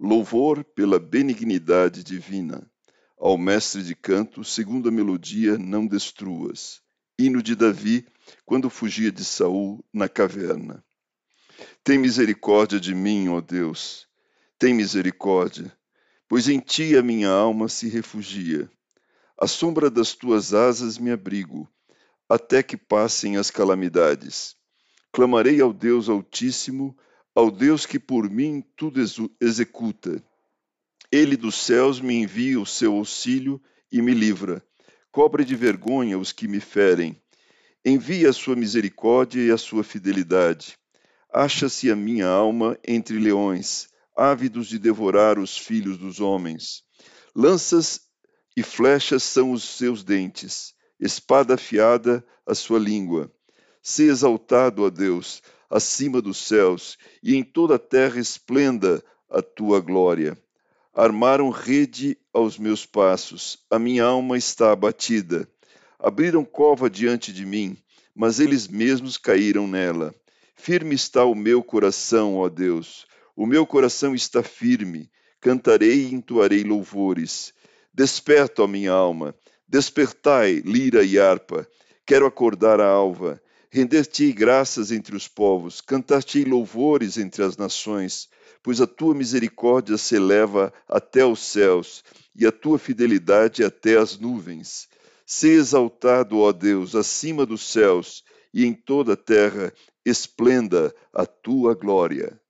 Louvor pela benignidade divina. Ao mestre de canto, segundo a melodia, não destruas. Hino de Davi, quando fugia de Saul na caverna. Tem misericórdia de mim, ó Deus. Tem misericórdia, pois em ti a minha alma se refugia. À sombra das tuas asas me abrigo, até que passem as calamidades. Clamarei ao Deus Altíssimo, ao Deus que por mim tudo executa. Ele dos céus me envia o seu auxílio e me livra. Cobre de vergonha os que me ferem. Envia a sua misericórdia e a sua fidelidade. Acha-se a minha alma entre leões, ávidos de devorar os filhos dos homens. Lanças e flechas são os seus dentes, espada afiada a sua língua. Se exaltado, ó Deus, acima dos céus, e em toda a terra esplenda a tua glória. Armaram rede aos meus passos, a minha alma está abatida. Abriram cova diante de mim, mas eles mesmos caíram nela. Firme está o meu coração, ó Deus, o meu coração está firme. Cantarei e entoarei louvores. Desperta, ó minha alma, despertai, lira e harpa. Quero acordar a alva Render-te-ei graças entre os povos, cantar-te-ei louvores entre as nações, pois a tua misericórdia se eleva até os céus e a tua fidelidade até as nuvens. Se exaltado, ó Deus, acima dos céus e em toda a terra, esplenda a tua glória.